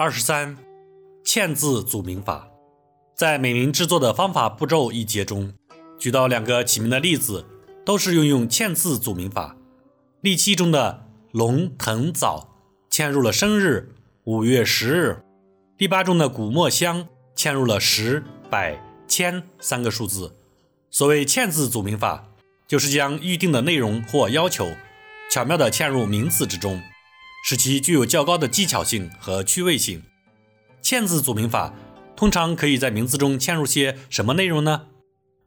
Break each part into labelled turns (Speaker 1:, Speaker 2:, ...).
Speaker 1: 二十三，嵌字组名法，在美名制作的方法步骤一节中，举到两个起名的例子，都是运用嵌字组名法。例七中的龙腾藻嵌入了生日五月十日，例八中的古墨香嵌入了十、百、千三个数字。所谓嵌字组名法，就是将预定的内容或要求巧妙地嵌入名词之中。使其具有较高的技巧性和趣味性。嵌字组名法通常可以在名字中嵌入些什么内容呢？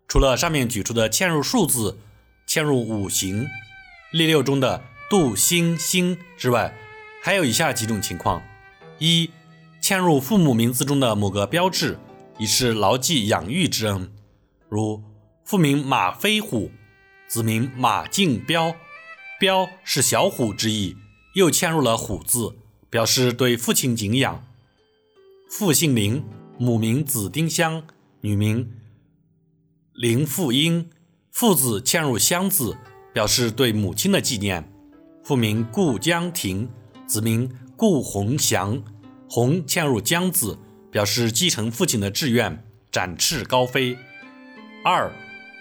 Speaker 1: 除了上面举出的嵌入数字、嵌入五行、例六中的杜、星、星之外，还有以下几种情况：一、嵌入父母名字中的某个标志，以示牢记养育之恩，如父名马飞虎，子名马竞彪，彪是小虎之意。又嵌入了“虎”字，表示对父亲敬仰。父姓林，母名子丁香，女名林富英。父字嵌入“香”字，表示对母亲的纪念。父名顾江亭，子名顾鸿祥。鸿嵌入“江”字，表示继承父亲的志愿，展翅高飞。二，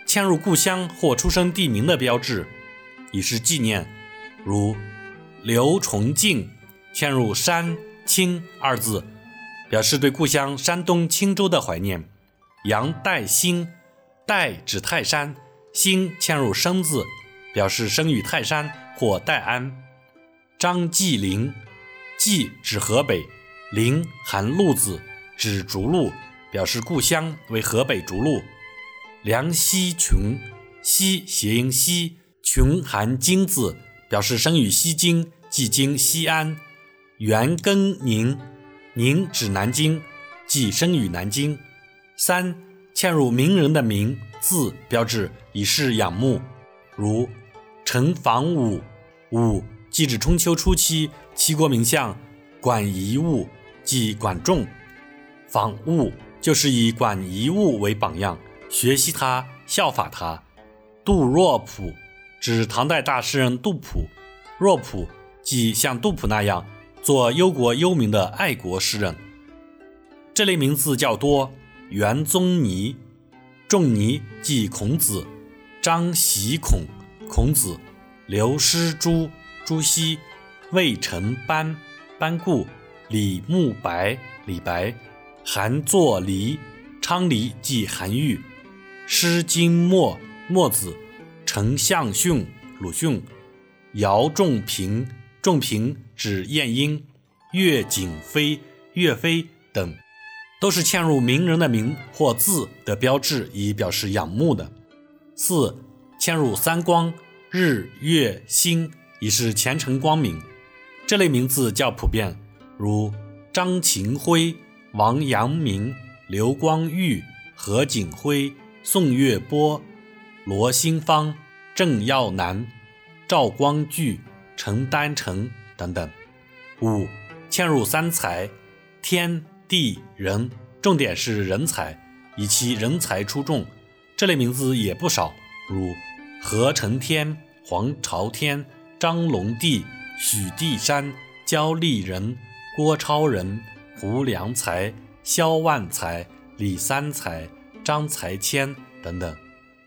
Speaker 1: 嵌入故乡或出生地名的标志，以示纪念，如。刘崇敬嵌入“山青”二字，表示对故乡山东青州的怀念。杨代兴，代指泰山，兴嵌入“生”字，表示生于泰山或代安。张继林，继指河北，林含鹿字，指逐鹿，表示故乡为河北逐鹿。梁西琼，西谐音西，琼含金字。表示生于西京，即今西安。元庚宁，宁指南京，即生于南京。三，嵌入名人的名字标志，以示仰慕，如陈房武，武即指春秋初期齐国名相管夷吾，即管仲。仿物就是以管夷吾为榜样，学习他，效法他。杜若甫。指唐代大诗人杜甫，若甫即像杜甫那样做忧国忧民的爱国诗人。这类名字较多。元宗尼，仲尼即孔子。张喜孔，孔子。刘师朱，朱熹。魏承班，班固。李慕白，李白。韩作黎，昌黎即韩愈。诗经墨，墨子。丞相训，鲁迅；姚仲平，仲平指晏婴；岳景飞，岳飞等，都是嵌入名人的名或字的标志，以表示仰慕的。四，嵌入三光，日、月、星，以示前程光明。这类名字较普遍，如张勤辉、王阳明、刘光裕、何景辉、宋月波。罗新芳、郑耀南、赵光聚、陈丹成等等。五、嵌入三才，天地人，重点是人才，以其人才出众。这类名字也不少，如何成天、黄朝天、张龙地、许地山、焦立人、郭超人、胡良才、萧万才、李三才、张才谦等等。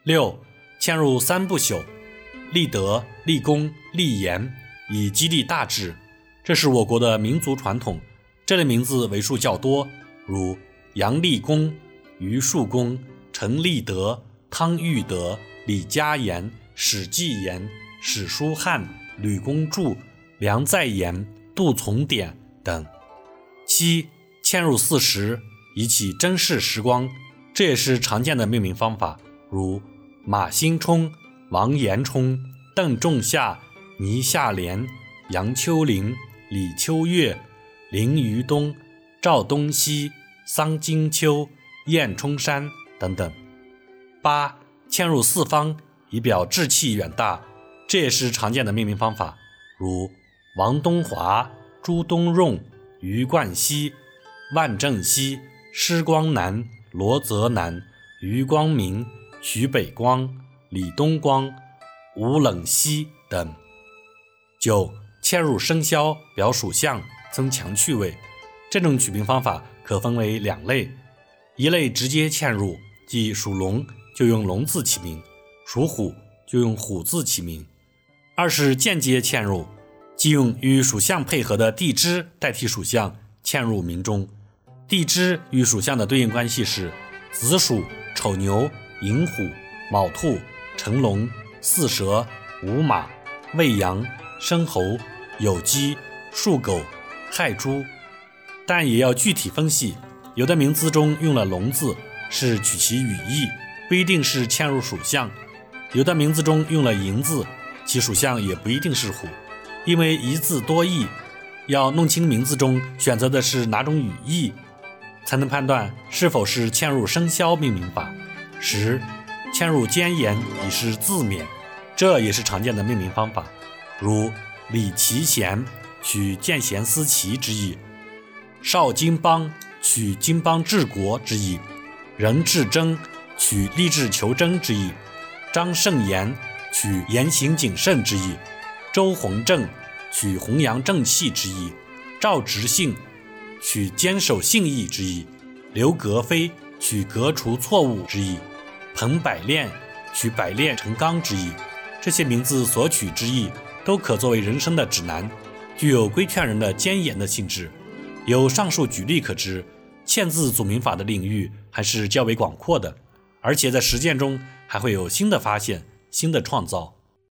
Speaker 1: 六。嵌入三不朽，立德、立功、立言，以激励大志，这是我国的民族传统。这类名字为数较多，如杨立功、余树功、陈立德、汤玉德、李嘉言、史继言、史书汉、吕公著、梁在言、杜从典等。七，嵌入四时，以起真实时光，这也是常见的命名方法，如。马兴冲、王延冲、邓仲夏、倪夏莲、杨秋林、李秋月、林于东、赵东西、桑金秋、燕冲山等等。八嵌入四方，以表志气远大，这也是常见的命名方法，如王东华、朱东润、余冠希、万正熙、施光南、罗泽南、余光明。徐北光、李东光、吴冷溪等。九，嵌入生肖表属相，增强趣味。这种取名方法可分为两类：一类直接嵌入，即属龙就用龙字起名，属虎就用虎字起名；二是间接嵌入，即用与属相配合的地支代替属相嵌入名中。地支与属相的对应关系是子鼠、丑牛、寅虎、卯兔、辰龙、巳蛇、午马、未羊、申猴、酉鸡、戌狗、亥猪。但也要具体分析，有的名字中用了“龙”字，是取其语义，不一定是嵌入属相；有的名字中用了“寅”字，其属相也不一定是虎，因为一字多义，要弄清名字中选择的是哪种语义。才能判断是否是嵌入生肖命名法。十，嵌入尖言以示自勉，这也是常见的命名方法，如李奇贤取见贤思齐之意，邵金邦取金邦治国之意，任志征取立志求真之意，张慎言取言行谨慎之意，周弘正取弘扬正气之意，赵直信。取坚守信义之意，刘格非取革除错误之意，彭百炼取百炼成钢之意。这些名字所取之意，都可作为人生的指南，具有规劝人的坚言的性质。由上述举例可知，嵌字组名法的领域还是较为广阔的，而且在实践中还会有新的发现、新的创造。